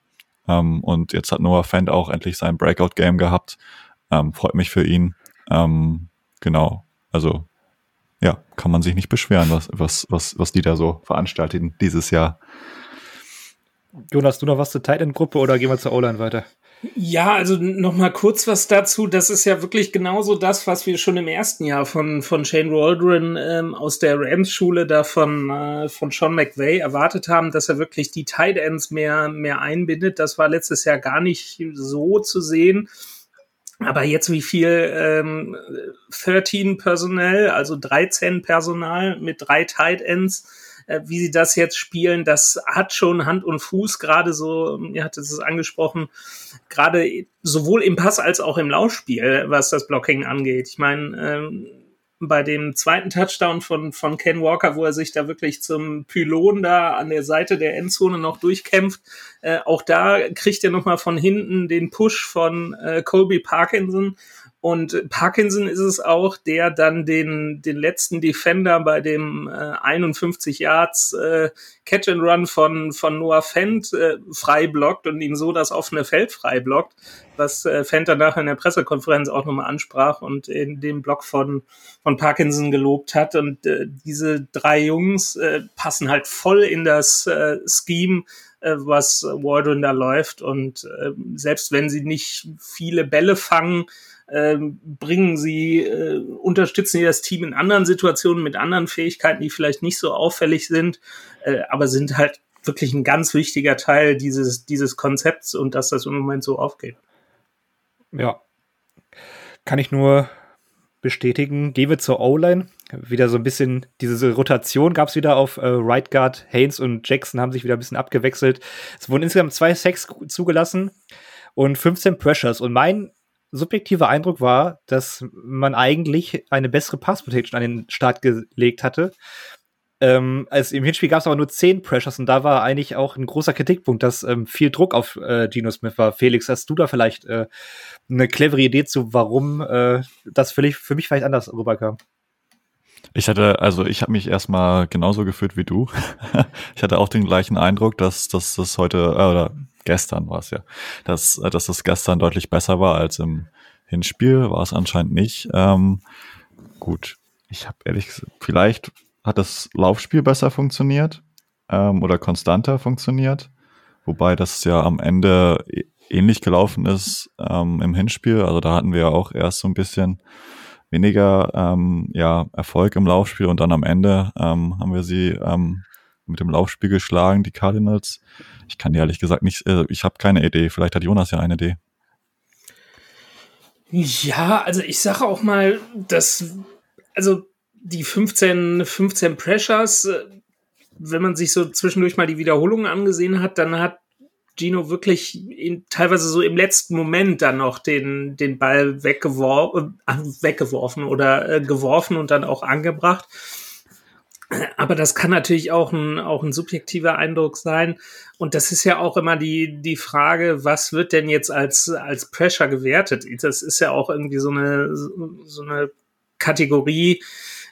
Ähm, und jetzt hat Noah Fent auch endlich sein Breakout-Game gehabt. Ähm, freut mich für ihn. Ähm, genau. Also, ja, kann man sich nicht beschweren, was, was, was, was die da so veranstalten dieses Jahr. Jonas, du noch was zur Titan-Gruppe oder gehen wir zur O-Line weiter? Ja, also noch mal kurz was dazu. Das ist ja wirklich genauso das, was wir schon im ersten Jahr von von Shane Waldron ähm, aus der Rams-Schule da von äh, von Sean McVay erwartet haben, dass er wirklich die Tight Ends mehr mehr einbindet. Das war letztes Jahr gar nicht so zu sehen. Aber jetzt wie viel ähm, 13 Personell, also 13 Personal mit drei Tight Ends wie sie das jetzt spielen, das hat schon Hand und Fuß, gerade so, ihr hattet es angesprochen, gerade sowohl im Pass als auch im Laufspiel, was das Blocking angeht. Ich meine, ähm, bei dem zweiten Touchdown von, von Ken Walker, wo er sich da wirklich zum Pylon da an der Seite der Endzone noch durchkämpft. Äh, auch da kriegt er nochmal von hinten den Push von äh, Colby Parkinson und Parkinson ist es auch, der dann den, den letzten Defender bei dem äh, 51 Yards äh, Catch and Run von, von Noah Fent äh, frei blockt und ihn so das offene Feld frei blockt, was äh, Fent danach in der Pressekonferenz auch nochmal ansprach und in dem Block von, von Parkinson gelobt hat. Und äh, diese drei Jungs äh, passen halt voll in das äh, Scheme, äh, was Waldron da läuft. Und äh, selbst wenn sie nicht viele Bälle fangen, ähm, bringen sie, äh, unterstützen sie das Team in anderen Situationen mit anderen Fähigkeiten, die vielleicht nicht so auffällig sind, äh, aber sind halt wirklich ein ganz wichtiger Teil dieses, dieses Konzepts und dass das im Moment so aufgeht. Ja. Kann ich nur bestätigen. Gehen wir zur O-Line. Wieder so ein bisschen diese Rotation gab es wieder auf äh, Right Guard. Haynes und Jackson haben sich wieder ein bisschen abgewechselt. Es wurden insgesamt zwei Sacks zugelassen und 15 Pressures. Und mein subjektive Eindruck war, dass man eigentlich eine bessere Pass Protection an den Start gelegt hatte. Ähm, also im Hinspiel gab es aber nur zehn Pressures und da war eigentlich auch ein großer Kritikpunkt, dass ähm, viel Druck auf äh, Geno Smith war. Felix, hast du da vielleicht äh, eine clevere Idee zu, warum äh, das für, für mich vielleicht anders rüberkam? Ich hatte, also ich habe mich erstmal genauso gefühlt wie du. ich hatte auch den gleichen Eindruck, dass, dass das heute, äh, oder gestern war es ja, dass, dass das gestern deutlich besser war als im Hinspiel, war es anscheinend nicht. Ähm, gut, ich habe ehrlich gesagt, vielleicht hat das Laufspiel besser funktioniert ähm, oder konstanter funktioniert, wobei das ja am Ende ähnlich gelaufen ist ähm, im Hinspiel. Also da hatten wir ja auch erst so ein bisschen weniger ähm, ja, Erfolg im Laufspiel und dann am Ende ähm, haben wir sie ähm, mit dem Laufspiel geschlagen, die Cardinals. Ich kann dir ehrlich gesagt nicht, äh, ich habe keine Idee. Vielleicht hat Jonas ja eine Idee. Ja, also ich sage auch mal, dass, also die 15, 15 Pressures, äh, wenn man sich so zwischendurch mal die Wiederholungen angesehen hat, dann hat Gino wirklich in, teilweise so im letzten Moment dann noch den, den Ball weggeworfen, äh, weggeworfen oder äh, geworfen und dann auch angebracht. Aber das kann natürlich auch ein, auch ein subjektiver Eindruck sein. Und das ist ja auch immer die, die Frage, was wird denn jetzt als, als Pressure gewertet? Das ist ja auch irgendwie so eine, so eine Kategorie,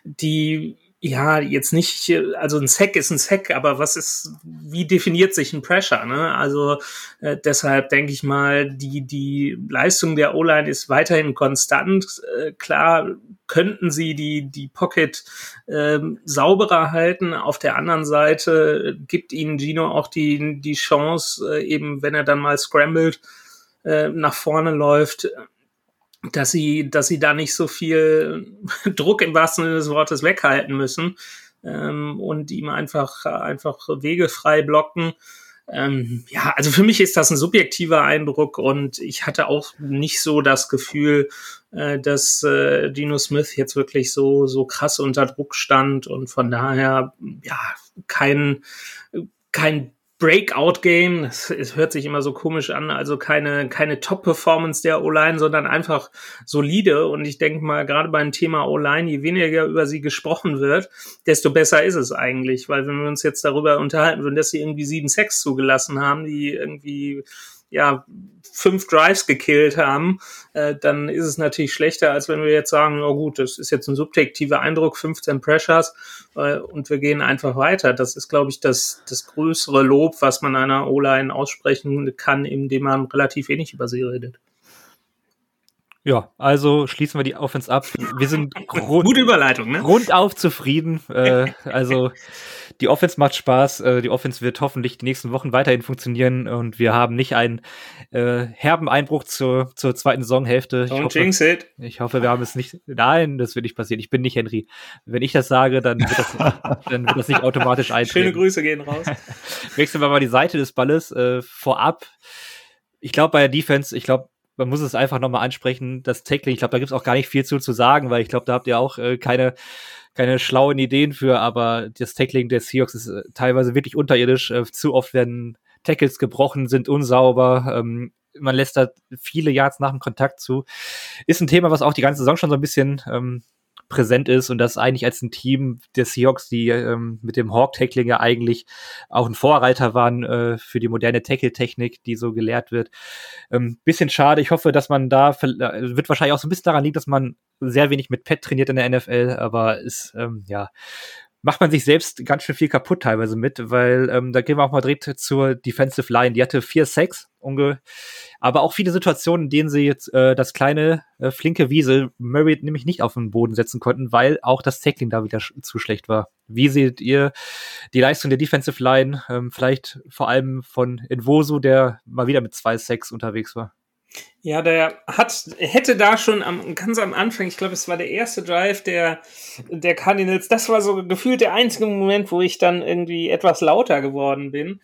die ja, jetzt nicht, also ein Sack ist ein Sack, aber was ist, wie definiert sich ein Pressure? Ne? Also äh, deshalb denke ich mal, die, die Leistung der O-Line ist weiterhin konstant. Äh, klar könnten sie die, die Pocket äh, sauberer halten. Auf der anderen Seite gibt ihnen Gino auch die, die Chance, äh, eben wenn er dann mal scrambled, äh, nach vorne läuft, dass sie, dass sie da nicht so viel Druck im wahrsten Sinne des Wortes weghalten müssen ähm, und ihm einfach, einfach Wege frei blocken. Ähm, ja, also für mich ist das ein subjektiver Eindruck und ich hatte auch nicht so das Gefühl, äh, dass äh, Dino Smith jetzt wirklich so, so krass unter Druck stand und von daher, ja, kein, kein Breakout-Game. Es hört sich immer so komisch an, also keine, keine Top-Performance der O-Line, sondern einfach solide. Und ich denke mal, gerade beim Thema O-Line, je weniger über sie gesprochen wird, desto besser ist es eigentlich. Weil wenn wir uns jetzt darüber unterhalten würden, dass sie irgendwie sieben Sex zugelassen haben, die irgendwie ja, fünf Drives gekillt haben, äh, dann ist es natürlich schlechter, als wenn wir jetzt sagen, oh gut, das ist jetzt ein subjektiver Eindruck, 15 Pressures äh, und wir gehen einfach weiter. Das ist, glaube ich, das, das größere Lob, was man einer O-Line aussprechen kann, indem man relativ wenig über sie redet. Ja, also schließen wir die Offense ab. Wir sind grund Gute Überleitung, ne? grundauf zufrieden. äh, also die Offense macht Spaß. Äh, die Offense wird hoffentlich die nächsten Wochen weiterhin funktionieren und wir haben nicht einen äh, herben Einbruch zur, zur zweiten Saisonhälfte. Don't ich hoffe, jinx it. Ich hoffe, wir haben es nicht. Nein, das wird nicht passieren. Ich bin nicht Henry. Wenn ich das sage, dann wird das, dann wird das nicht automatisch eintreten. Schöne Grüße gehen raus. Wechseln wir mal die Seite des Balles äh, vorab. Ich glaube, bei der Defense, ich glaube, man muss es einfach nochmal ansprechen, das Tackling, ich glaube, da gibt es auch gar nicht viel zu, zu sagen, weil ich glaube, da habt ihr auch äh, keine, keine schlauen Ideen für, aber das Tackling der Seahawks ist äh, teilweise wirklich unterirdisch. Äh, zu oft werden Tackles gebrochen, sind unsauber. Ähm, man lässt da viele Yards nach dem Kontakt zu. Ist ein Thema, was auch die ganze Saison schon so ein bisschen ähm, präsent ist und das eigentlich als ein Team der Seahawks, die ähm, mit dem Hawk-Tackling ja eigentlich auch ein Vorreiter waren äh, für die moderne Tackle-Technik, die so gelehrt wird. Ähm, bisschen schade. Ich hoffe, dass man da, äh, wird wahrscheinlich auch so ein bisschen daran liegen, dass man sehr wenig mit Pet trainiert in der NFL, aber ist, ähm, ja, macht man sich selbst ganz schön viel kaputt teilweise mit, weil ähm, da gehen wir auch mal direkt zur Defensive Line. Die hatte vier Sacks, aber auch viele Situationen, in denen sie jetzt äh, das kleine, äh, flinke Wiesel Murray nämlich nicht auf den Boden setzen konnten, weil auch das Tackling da wieder sch zu schlecht war. Wie seht ihr die Leistung der Defensive Line, ähm, vielleicht vor allem von Invosu, der mal wieder mit zwei Sacks unterwegs war? Ja, der hat, hätte da schon am, ganz am Anfang, ich glaube, es war der erste Drive der, der Cardinals, das war so gefühlt der einzige Moment, wo ich dann irgendwie etwas lauter geworden bin,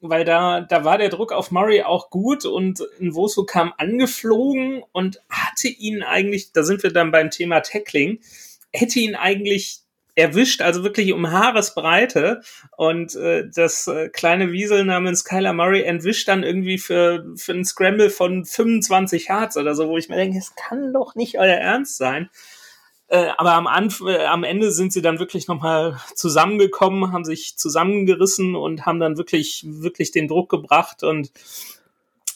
weil da, da war der Druck auf Murray auch gut und Nwosu kam angeflogen und hatte ihn eigentlich, da sind wir dann beim Thema Tackling, hätte ihn eigentlich erwischt, also wirklich um Haaresbreite. Und äh, das äh, kleine Wiesel namens Kyler Murray entwischt dann irgendwie für, für einen Scramble von 25 Yards oder so, wo ich mir denke, es kann doch nicht euer Ernst sein. Äh, aber am, Anf äh, am Ende sind sie dann wirklich nochmal zusammengekommen, haben sich zusammengerissen und haben dann wirklich, wirklich den Druck gebracht und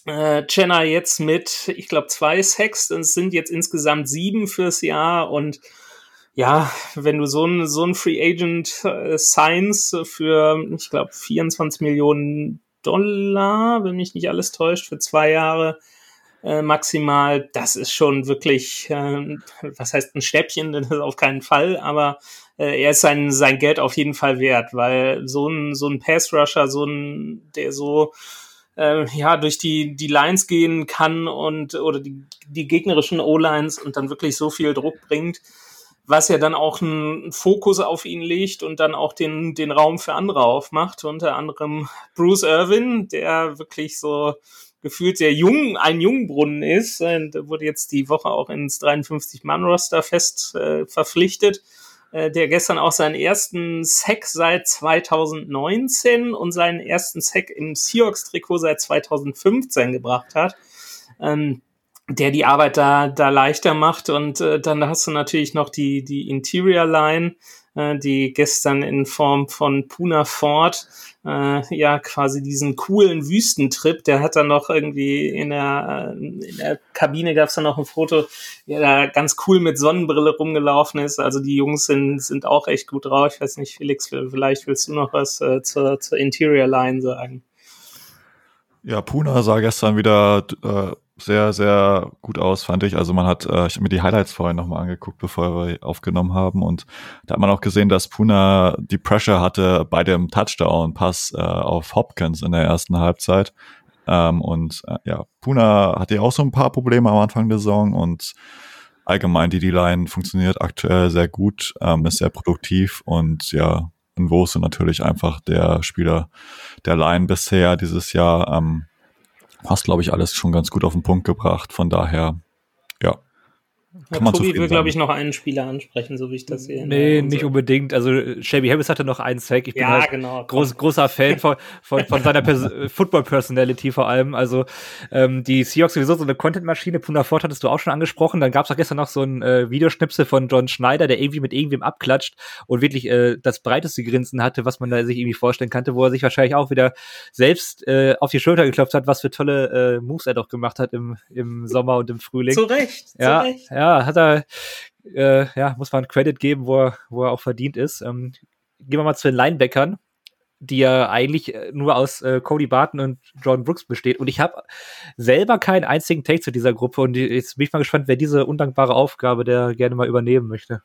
äh, Jenna jetzt mit, ich glaube, zwei Sacks. Es sind jetzt insgesamt sieben fürs Jahr und ja, wenn du so ein, so ein Free Agent äh, signs für, ich glaube, 24 Millionen Dollar, wenn mich nicht alles täuscht, für zwei Jahre äh, maximal, das ist schon wirklich, äh, was heißt ein Schnäppchen, das ist auf keinen Fall, aber äh, er ist sein, sein Geld auf jeden Fall wert, weil so ein, so ein Pass-Rusher, so ein, der so äh, ja durch die die Lines gehen kann und oder die die gegnerischen O-Lines und dann wirklich so viel Druck bringt, was ja dann auch einen Fokus auf ihn legt und dann auch den, den Raum für andere aufmacht. Unter anderem Bruce Irvin, der wirklich so gefühlt sehr jung, ein Jungbrunnen ist. Und wurde jetzt die Woche auch ins 53-Mann-Roster fest äh, verpflichtet, äh, der gestern auch seinen ersten Sack seit 2019 und seinen ersten Sack im Seahawks-Trikot seit 2015 gebracht hat. Ähm, der die Arbeit da, da leichter macht. Und äh, dann hast du natürlich noch die, die Interior Line, äh, die gestern in Form von Puna Ford äh, ja quasi diesen coolen Wüstentrip, der hat dann noch irgendwie in der, äh, in der Kabine gab es dann noch ein Foto, der da ganz cool mit Sonnenbrille rumgelaufen ist. Also die Jungs sind, sind auch echt gut drauf. Ich weiß nicht, Felix, vielleicht willst du noch was äh, zur, zur Interior Line sagen. Ja, Puna sah gestern wieder äh, sehr, sehr gut aus, fand ich. Also man hat, äh, ich habe mir die Highlights vorhin nochmal angeguckt, bevor wir aufgenommen haben und da hat man auch gesehen, dass Puna die Pressure hatte bei dem Touchdown-Pass äh, auf Hopkins in der ersten Halbzeit. Ähm, und äh, ja, Puna hatte ja auch so ein paar Probleme am Anfang der Saison und allgemein die D-Line funktioniert aktuell sehr gut, ähm, ist sehr produktiv und ja, Nwosu natürlich einfach der Spieler der Line bisher dieses Jahr. Ähm, hast, glaube ich, alles schon ganz gut auf den Punkt gebracht. Von daher, kann man Tobi will, glaube ich, noch einen Spieler ansprechen, so wie ich das sehe. Nee, ne? nicht unbedingt. Also Shelby Harris hatte noch einen Sack. Ich bin ja, halt genau, groß, großer Fan von, von, von seiner Football-Personality vor allem. Also ähm, die Seahawks sowieso so eine Content-Maschine. Puna Ford hattest du auch schon angesprochen. Dann gab es auch gestern noch so ein äh, Videoschnipsel von John Schneider, der irgendwie mit irgendwem abklatscht und wirklich äh, das breiteste Grinsen hatte, was man da sich irgendwie vorstellen kannte, wo er sich wahrscheinlich auch wieder selbst äh, auf die Schulter geklopft hat, was für tolle äh, Moves er doch gemacht hat im, im Sommer und im Frühling. Zu Recht, ja, zu Recht. Ja, ja, hat er, äh, ja, muss man Credit geben, wo er, wo er auch verdient ist. Ähm, gehen wir mal zu den Linebackern, die ja eigentlich äh, nur aus äh, Cody Barton und Jordan Brooks besteht. Und ich habe selber keinen einzigen Take zu dieser Gruppe und jetzt bin ich mal gespannt, wer diese undankbare Aufgabe der gerne mal übernehmen möchte.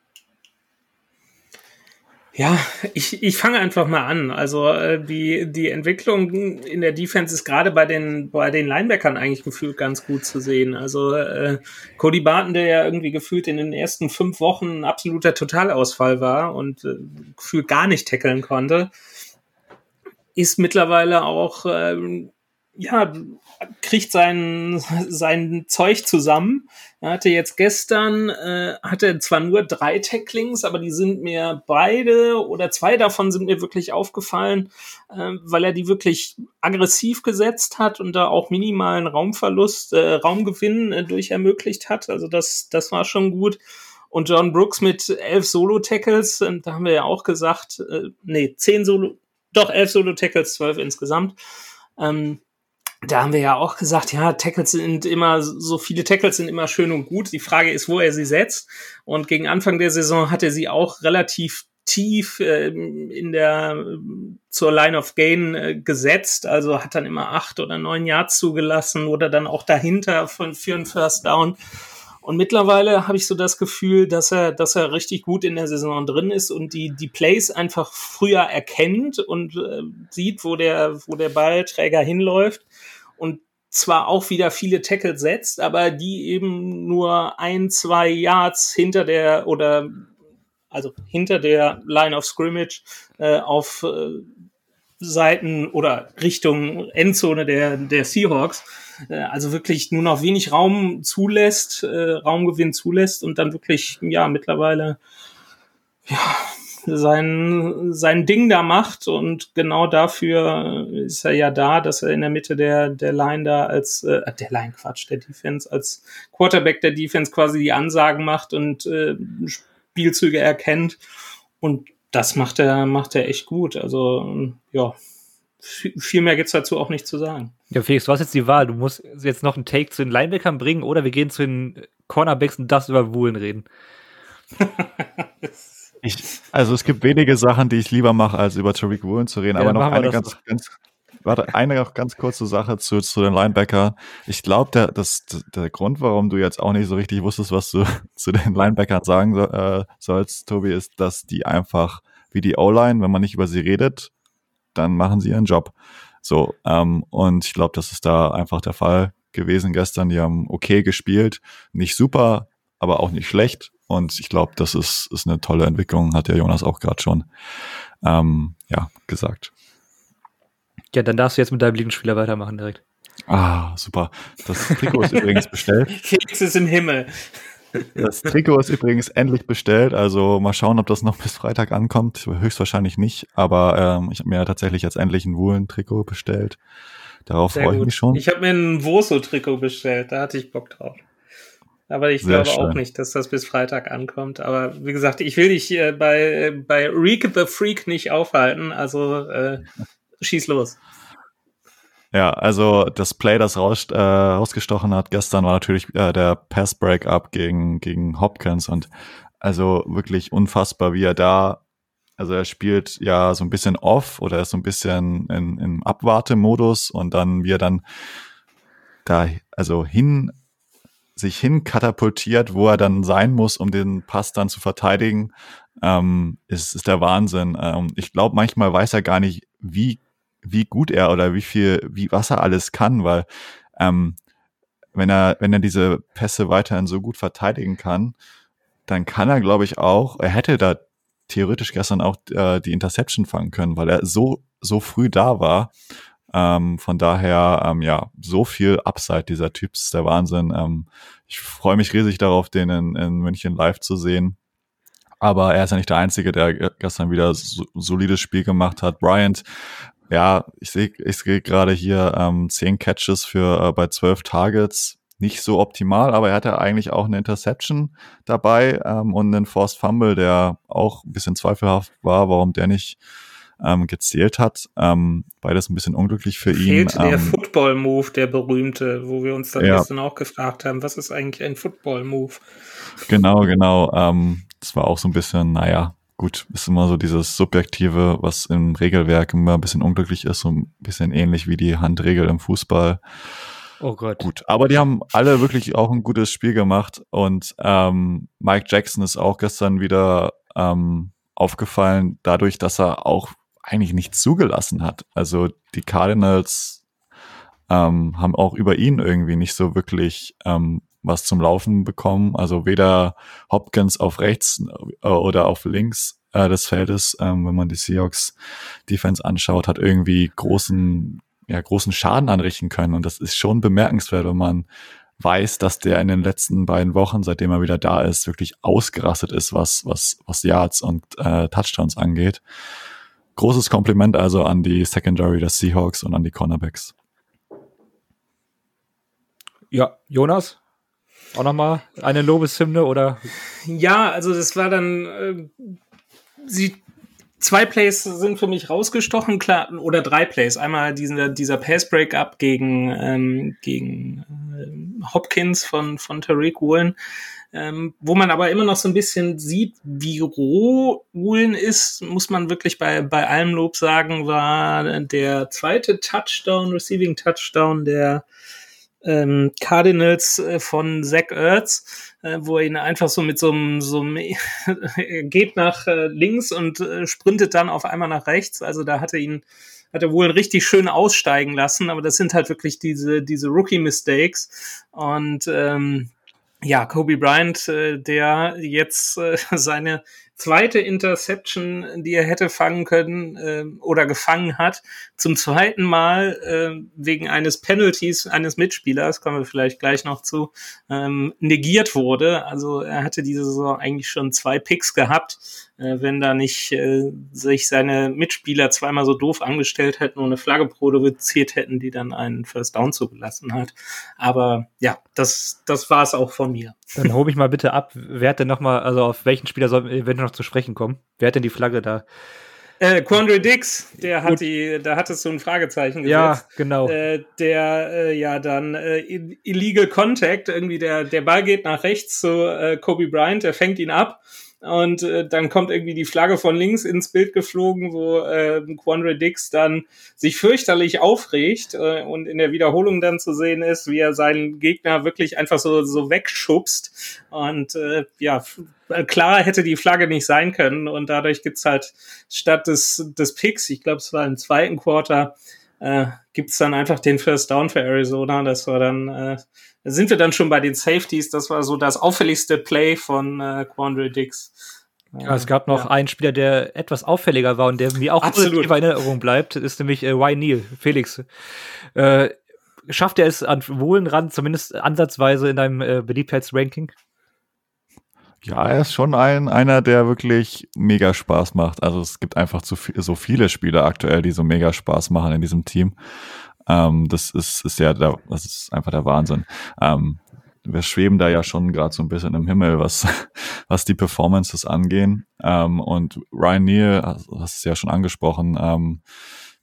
Ja, ich, ich fange einfach mal an. Also äh, die, die Entwicklung in der Defense ist gerade bei den, bei den Linebackern eigentlich gefühlt ganz gut zu sehen. Also äh, Cody Barton, der ja irgendwie gefühlt in den ersten fünf Wochen ein absoluter Totalausfall war und äh, gefühlt gar nicht tackeln konnte, ist mittlerweile auch äh, ja, kriegt sein, sein Zeug zusammen. Er hatte jetzt gestern, äh, hatte zwar nur drei Tacklings, aber die sind mir beide oder zwei davon sind mir wirklich aufgefallen, äh, weil er die wirklich aggressiv gesetzt hat und da auch minimalen Raumverlust, äh, Raumgewinn äh, durch ermöglicht hat. Also das, das war schon gut. Und John Brooks mit elf Solo-Tackles, äh, da haben wir ja auch gesagt, äh, nee, zehn Solo, doch elf Solo-Tackles, zwölf insgesamt. Ähm, da haben wir ja auch gesagt, ja, Tackles sind immer, so viele Tackles sind immer schön und gut. Die Frage ist, wo er sie setzt. Und gegen Anfang der Saison hat er sie auch relativ tief äh, in der zur Line of Gain äh, gesetzt, also hat dann immer acht oder neun Yards zugelassen oder dann auch dahinter von für einen First Down. Und mittlerweile habe ich so das Gefühl, dass er, dass er richtig gut in der Saison drin ist und die, die Plays einfach früher erkennt und äh, sieht, wo der, wo der Ballträger hinläuft und zwar auch wieder viele Tackles setzt, aber die eben nur ein, zwei Yards hinter der oder also hinter der Line of Scrimmage äh, auf äh, Seiten oder Richtung Endzone der, der Seahawks äh, also wirklich nur noch wenig Raum zulässt, äh, Raumgewinn zulässt und dann wirklich, ja, mittlerweile ja, sein, sein Ding da macht und genau dafür ist er ja da, dass er in der Mitte der, der Line da als, äh, der Line Quatsch, der Defense, als Quarterback der Defense quasi die Ansagen macht und äh, Spielzüge erkennt und das macht er, macht er echt gut. Also, ja, viel mehr gibt's dazu auch nicht zu sagen. Ja, Felix, du hast jetzt die Wahl. Du musst jetzt noch einen Take zu den Linebackern bringen oder wir gehen zu den Cornerbacks und das über Woolen reden. ich, also es gibt wenige Sachen, die ich lieber mache, als über Tariq Woolen zu reden, ja, aber noch eine ganz, ganz, warte, eine noch ganz kurze Sache zu, zu den Linebackern. Ich glaube, der, das, der Grund, warum du jetzt auch nicht so richtig wusstest, was du zu den Linebackern sagen äh, sollst, Tobi, ist, dass die einfach wie die O-Line, wenn man nicht über sie redet, dann machen sie ihren Job. So, ähm, und ich glaube, das ist da einfach der Fall gewesen gestern. Die haben okay gespielt, nicht super, aber auch nicht schlecht. Und ich glaube, das ist, ist eine tolle Entwicklung, hat der Jonas auch gerade schon ähm, ja, gesagt. Ja, dann darfst du jetzt mit deinem Lieblingsspieler weitermachen direkt. Ah, super. Das Trikot ist übrigens bestellt. Felix ist im Himmel. Das Trikot ist übrigens endlich bestellt, also mal schauen, ob das noch bis Freitag ankommt. Höchstwahrscheinlich nicht, aber ähm, ich habe mir tatsächlich jetzt endlich ein Woolen-Trikot bestellt. Darauf freue ich mich schon. Ich habe mir ein Voso-Trikot bestellt, da hatte ich Bock drauf. Aber ich Sehr glaube schön. auch nicht, dass das bis Freitag ankommt. Aber wie gesagt, ich will dich äh, bei, bei Reek the Freak nicht aufhalten, also äh, schieß los. Ja, also das Play, das raus, äh, rausgestochen hat gestern, war natürlich äh, der Pass-Break-Up gegen, gegen Hopkins und also wirklich unfassbar, wie er da, also er spielt ja so ein bisschen off oder ist so ein bisschen in, im Abwartemodus und dann, wie er dann da, also hin, sich hin katapultiert, wo er dann sein muss, um den Pass dann zu verteidigen, ähm, ist, ist der Wahnsinn. Ähm, ich glaube, manchmal weiß er gar nicht, wie wie gut er oder wie viel, wie was er alles kann, weil ähm, wenn er, wenn er diese Pässe weiterhin so gut verteidigen kann, dann kann er, glaube ich, auch, er hätte da theoretisch gestern auch äh, die Interception fangen können, weil er so, so früh da war. Ähm, von daher, ähm, ja, so viel Upside dieser Typ ist der Wahnsinn. Ähm, ich freue mich riesig darauf, den in, in München live zu sehen. Aber er ist ja nicht der Einzige, der gestern wieder so, solides Spiel gemacht hat. Bryant ja, ich sehe ich sehe gerade hier ähm, zehn Catches für äh, bei zwölf Targets. Nicht so optimal, aber er hatte eigentlich auch eine Interception dabei ähm, und einen Forced Fumble, der auch ein bisschen zweifelhaft war, warum der nicht ähm, gezählt hat. Ähm, beides ein bisschen unglücklich für ihn. Fehlte der ähm, Football-Move, der berühmte, wo wir uns dann ja. gestern auch gefragt haben, was ist eigentlich ein Football-Move? Genau, genau. Ähm, das war auch so ein bisschen, naja, gut, ist immer so dieses Subjektive, was im Regelwerk immer ein bisschen unglücklich ist, so ein bisschen ähnlich wie die Handregel im Fußball. Oh Gott. Gut, aber die haben alle wirklich auch ein gutes Spiel gemacht und ähm, Mike Jackson ist auch gestern wieder ähm, aufgefallen, dadurch, dass er auch eigentlich nichts zugelassen hat. Also die Cardinals ähm, haben auch über ihn irgendwie nicht so wirklich ähm, was zum Laufen bekommen. Also weder Hopkins auf rechts äh, oder auf links äh, des Feldes, ähm, wenn man die Seahawks Defense anschaut, hat irgendwie großen, ja, großen Schaden anrichten können. Und das ist schon bemerkenswert, wenn man weiß, dass der in den letzten beiden Wochen, seitdem er wieder da ist, wirklich ausgerastet ist, was, was, was Yards und äh, Touchdowns angeht. Großes Kompliment also an die Secondary der Seahawks und an die Cornerbacks. Ja, Jonas, auch nochmal eine Lobeshymne oder? Ja, also das war dann, äh, sie, zwei Plays sind für mich rausgestochen, klar, oder drei Plays. Einmal diesen, dieser Pass-Break-Up gegen, ähm, gegen äh, Hopkins von, von Tariq Woolen. Ähm, wo man aber immer noch so ein bisschen sieht, wie roh Woolen ist, muss man wirklich bei, bei allem Lob sagen, war der zweite Touchdown, Receiving Touchdown der ähm, Cardinals äh, von Zach Ertz, äh, wo er ihn einfach so mit so einem, so einem geht nach äh, links und äh, sprintet dann auf einmal nach rechts. Also da hat er ihn, hat er wohl richtig schön aussteigen lassen, aber das sind halt wirklich diese, diese Rookie-Mistakes. Und ähm, ja, Kobe Bryant, äh, der jetzt äh, seine zweite Interception, die er hätte fangen können äh, oder gefangen hat, zum zweiten Mal äh, wegen eines Penalties eines Mitspielers, kommen wir vielleicht gleich noch zu, ähm, negiert wurde. Also er hatte diese Saison eigentlich schon zwei Picks gehabt wenn da nicht äh, sich seine Mitspieler zweimal so doof angestellt hätten und eine Flagge produziert hätten, die dann einen First Down zugelassen hat. Aber ja, das, das war es auch von mir. Dann hol mich mal bitte ab. Wer hat denn nochmal, also auf welchen Spieler soll eventuell noch zu sprechen kommen? Wer hat denn die Flagge da? Äh, Quandre Dix, der hat die, da hattest du ein Fragezeichen gesetzt. Ja, genau. Äh, der äh, ja dann äh, illegal contact, irgendwie der der Ball geht nach rechts zu äh, Kobe Bryant, der fängt ihn ab und äh, dann kommt irgendwie die Flagge von links ins Bild geflogen, wo äh, Quandre Dix dann sich fürchterlich aufregt äh, und in der Wiederholung dann zu sehen ist, wie er seinen Gegner wirklich einfach so, so wegschubst. Und äh, ja, klar hätte die Flagge nicht sein können und dadurch gibt's halt statt des, des Picks, ich glaube, es war im zweiten Quarter, äh, gibt's dann einfach den First Down für Arizona. Das war dann äh, sind wir dann schon bei den Safeties. Das war so das auffälligste Play von äh, Quandre Dix. Ja, es gab noch ja. einen Spieler, der etwas auffälliger war und der mir auch Absolut. in Erinnerung bleibt, ist nämlich äh, Y. Neal, Felix. Äh, schafft er es an Wohlenrand, zumindest ansatzweise in deinem äh, Beliebtheitsranking? Ja, er ist schon ein, einer, der wirklich mega Spaß macht. Also es gibt einfach zu viel, so viele Spieler aktuell, die so mega Spaß machen in diesem Team. Ähm, das ist, ist ja, der, das ist einfach der Wahnsinn. Ähm, wir schweben da ja schon gerade so ein bisschen im Himmel, was, was die Performances angehen. Ähm, und Ryan Neal, hast es ja schon angesprochen, ähm,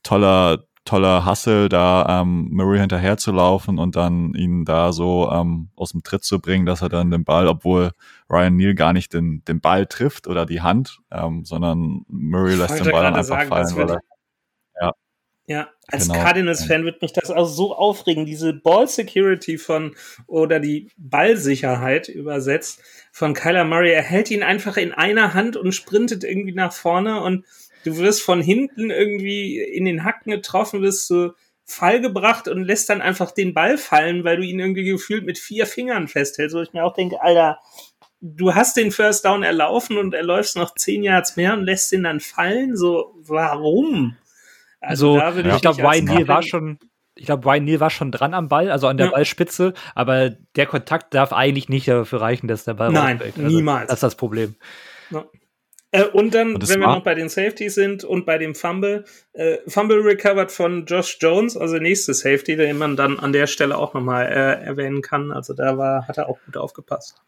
toller, toller Hustle, da ähm, Murray hinterher zu laufen und dann ihn da so ähm, aus dem Tritt zu bringen, dass er dann den Ball, obwohl Ryan Neal gar nicht den, den Ball trifft oder die Hand, ähm, sondern Murray lässt den Ball dann einfach sagen, fallen. Weil er, ja. Ja, als genau. Cardinals-Fan wird mich das auch so aufregen, diese Ball-Security von oder die Ballsicherheit übersetzt von Kyler Murray. Er hält ihn einfach in einer Hand und sprintet irgendwie nach vorne und du wirst von hinten irgendwie in den Hacken getroffen, wirst du Fall gebracht und lässt dann einfach den Ball fallen, weil du ihn irgendwie gefühlt mit vier Fingern festhältst, wo ich mir auch denke, Alter, du hast den First Down erlaufen und er läuft noch zehn Yards mehr und lässt ihn dann fallen, so, warum? Also, also ich, ich glaube, Ryan Neal war schon, ich glaube, Ryan Neal war schon dran am Ball, also an der ja. Ballspitze, aber der Kontakt darf eigentlich nicht dafür reichen, dass der Ball Nein, rausfällt. Also, niemals. Das ist das Problem. Ja. Äh, und dann, und wenn wir noch bei den Safeties sind und bei dem Fumble, äh, Fumble recovered von Josh Jones, also nächste Safety, den man dann an der Stelle auch nochmal äh, erwähnen kann. Also da war, hat er auch gut aufgepasst.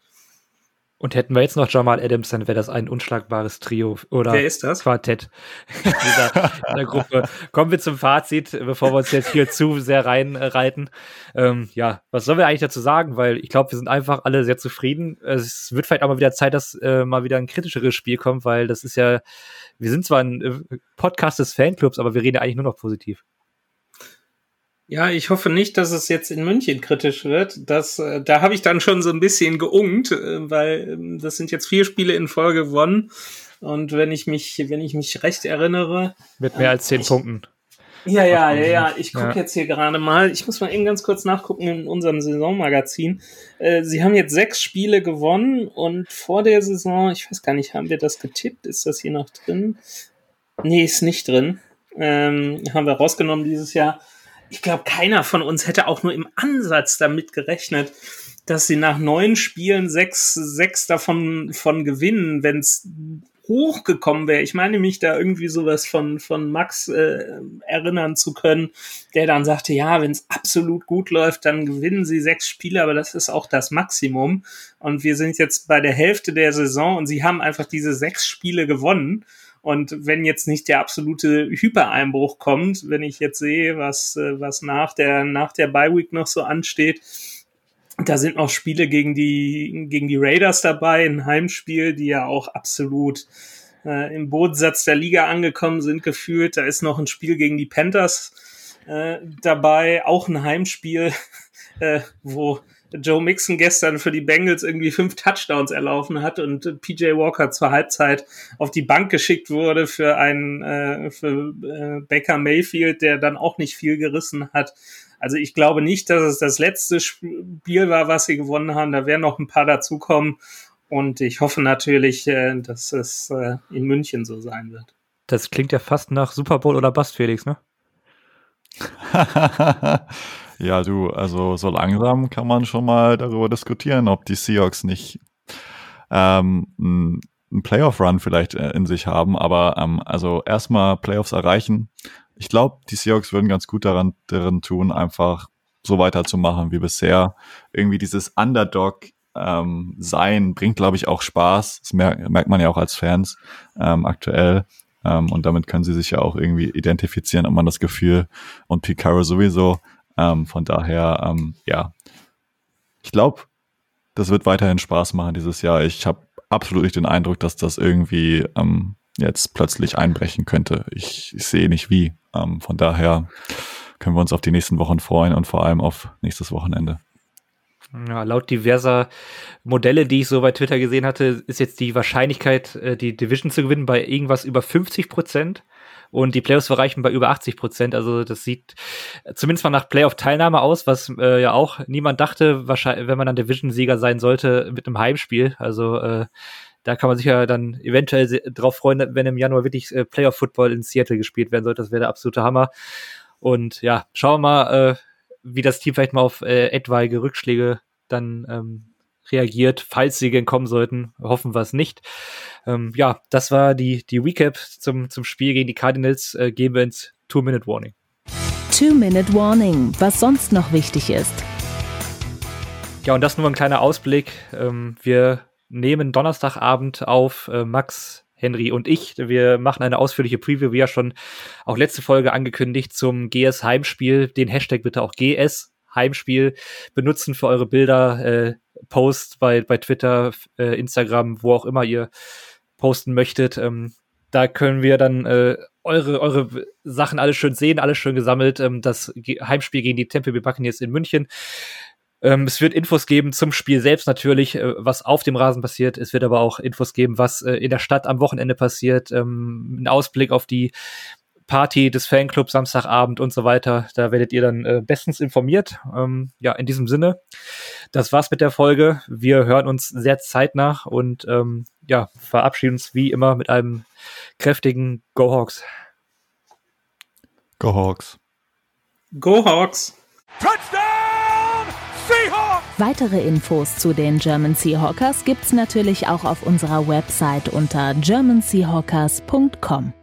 Und hätten wir jetzt noch Jamal Adams, dann wäre das ein unschlagbares Trio oder Wer ist das? Quartett in dieser, in der Gruppe. Kommen wir zum Fazit, bevor wir uns jetzt hier zu sehr reinreiten. Ähm, ja, was sollen wir eigentlich dazu sagen? Weil ich glaube, wir sind einfach alle sehr zufrieden. Es wird vielleicht auch mal wieder Zeit, dass äh, mal wieder ein kritischeres Spiel kommt, weil das ist ja, wir sind zwar ein äh, Podcast des Fanclubs, aber wir reden eigentlich nur noch positiv. Ja, ich hoffe nicht, dass es jetzt in München kritisch wird. Das, äh, da habe ich dann schon so ein bisschen geungt, äh, weil äh, das sind jetzt vier Spiele in Folge gewonnen. Und wenn ich mich, wenn ich mich recht erinnere. Mit mehr als zehn ich, Punkten. Ja, ja, ja, ja. Ich gucke ja. jetzt hier gerade mal. Ich muss mal eben ganz kurz nachgucken in unserem Saisonmagazin. Äh, sie haben jetzt sechs Spiele gewonnen und vor der Saison, ich weiß gar nicht, haben wir das getippt? Ist das hier noch drin? Nee, ist nicht drin. Ähm, haben wir rausgenommen dieses Jahr ich glaube, keiner von uns hätte auch nur im Ansatz damit gerechnet, dass sie nach neun Spielen sechs, sechs davon von gewinnen, wenn es hochgekommen wäre. Ich meine mich da irgendwie sowas von, von Max äh, erinnern zu können, der dann sagte, ja, wenn es absolut gut läuft, dann gewinnen sie sechs Spiele, aber das ist auch das Maximum. Und wir sind jetzt bei der Hälfte der Saison und sie haben einfach diese sechs Spiele gewonnen. Und wenn jetzt nicht der absolute Hypereinbruch kommt, wenn ich jetzt sehe, was, äh, was nach der, nach der Bye Week noch so ansteht, da sind noch Spiele gegen die, gegen die Raiders dabei, ein Heimspiel, die ja auch absolut äh, im Bodensatz der Liga angekommen sind, gefühlt. Da ist noch ein Spiel gegen die Panthers äh, dabei, auch ein Heimspiel, äh, wo Joe Mixon gestern für die Bengals irgendwie fünf Touchdowns erlaufen hat und PJ Walker zur Halbzeit auf die Bank geschickt wurde für einen äh, für äh, Baker Mayfield, der dann auch nicht viel gerissen hat. Also ich glaube nicht, dass es das letzte Spiel war, was sie gewonnen haben. Da werden noch ein paar dazukommen. Und ich hoffe natürlich, äh, dass es äh, in München so sein wird. Das klingt ja fast nach Super Bowl oder Bust, Felix, ne? ja, du, also so langsam kann man schon mal darüber diskutieren, ob die Seahawks nicht ähm, einen Playoff-Run vielleicht äh, in sich haben, aber ähm, also erstmal Playoffs erreichen. Ich glaube, die Seahawks würden ganz gut daran, daran tun, einfach so weiterzumachen wie bisher. Irgendwie dieses Underdog ähm, sein bringt, glaube ich, auch Spaß. Das merkt, merkt man ja auch als Fans ähm, aktuell. Ähm, und damit können sie sich ja auch irgendwie identifizieren, hat man das Gefühl. Und Picaro sowieso. Ähm, von daher, ähm, ja, ich glaube, das wird weiterhin Spaß machen dieses Jahr. Ich habe absolut nicht den Eindruck, dass das irgendwie ähm, jetzt plötzlich einbrechen könnte. Ich, ich sehe nicht wie. Ähm, von daher können wir uns auf die nächsten Wochen freuen und vor allem auf nächstes Wochenende. Ja, laut diverser Modelle, die ich so bei Twitter gesehen hatte, ist jetzt die Wahrscheinlichkeit, äh, die Division zu gewinnen, bei irgendwas über 50 Prozent. Und die Playoffs erreichen bei über 80 Prozent. Also das sieht zumindest mal nach Playoff-Teilnahme aus, was äh, ja auch niemand dachte, wahrscheinlich, wenn man dann Division-Sieger sein sollte mit einem Heimspiel. Also äh, da kann man sich ja dann eventuell drauf freuen, wenn im Januar wirklich äh, Playoff-Football in Seattle gespielt werden sollte. Das wäre der absolute Hammer. Und ja, schauen wir mal, äh, wie das Team vielleicht mal auf äh, etwaige Rückschläge dann ähm, reagiert, falls sie denn kommen sollten. Hoffen wir es nicht. Ähm, ja, das war die, die Recap zum, zum Spiel gegen die Cardinals. Äh, gehen wir ins Two-Minute-Warning. Two-Minute-Warning, was sonst noch wichtig ist. Ja, und das nur ein kleiner Ausblick. Ähm, wir nehmen Donnerstagabend auf. Äh, Max Henry und ich. Wir machen eine ausführliche Preview, wie ja schon auch letzte Folge angekündigt, zum GS Heimspiel. Den Hashtag bitte auch GS Heimspiel benutzen für eure Bilder, äh, Post bei, bei Twitter, äh, Instagram, wo auch immer ihr posten möchtet. Ähm, da können wir dann äh, eure, eure Sachen alles schön sehen, alles schön gesammelt. Ähm, das Heimspiel gegen die Temple Bay Buccaneers in München. Ähm, es wird Infos geben zum Spiel selbst natürlich, äh, was auf dem Rasen passiert. Es wird aber auch Infos geben, was äh, in der Stadt am Wochenende passiert. Ähm, ein Ausblick auf die Party des Fanclubs Samstagabend und so weiter. Da werdet ihr dann äh, bestens informiert. Ähm, ja, in diesem Sinne, das war's mit der Folge. Wir hören uns sehr zeitnah und ähm, ja, verabschieden uns wie immer mit einem kräftigen Go Hawks. Go Hawks. Go Hawks. Touchdown Seahawks! Weitere Infos zu den German Seahawkers gibt's natürlich auch auf unserer Website unter germanseahawkers.com.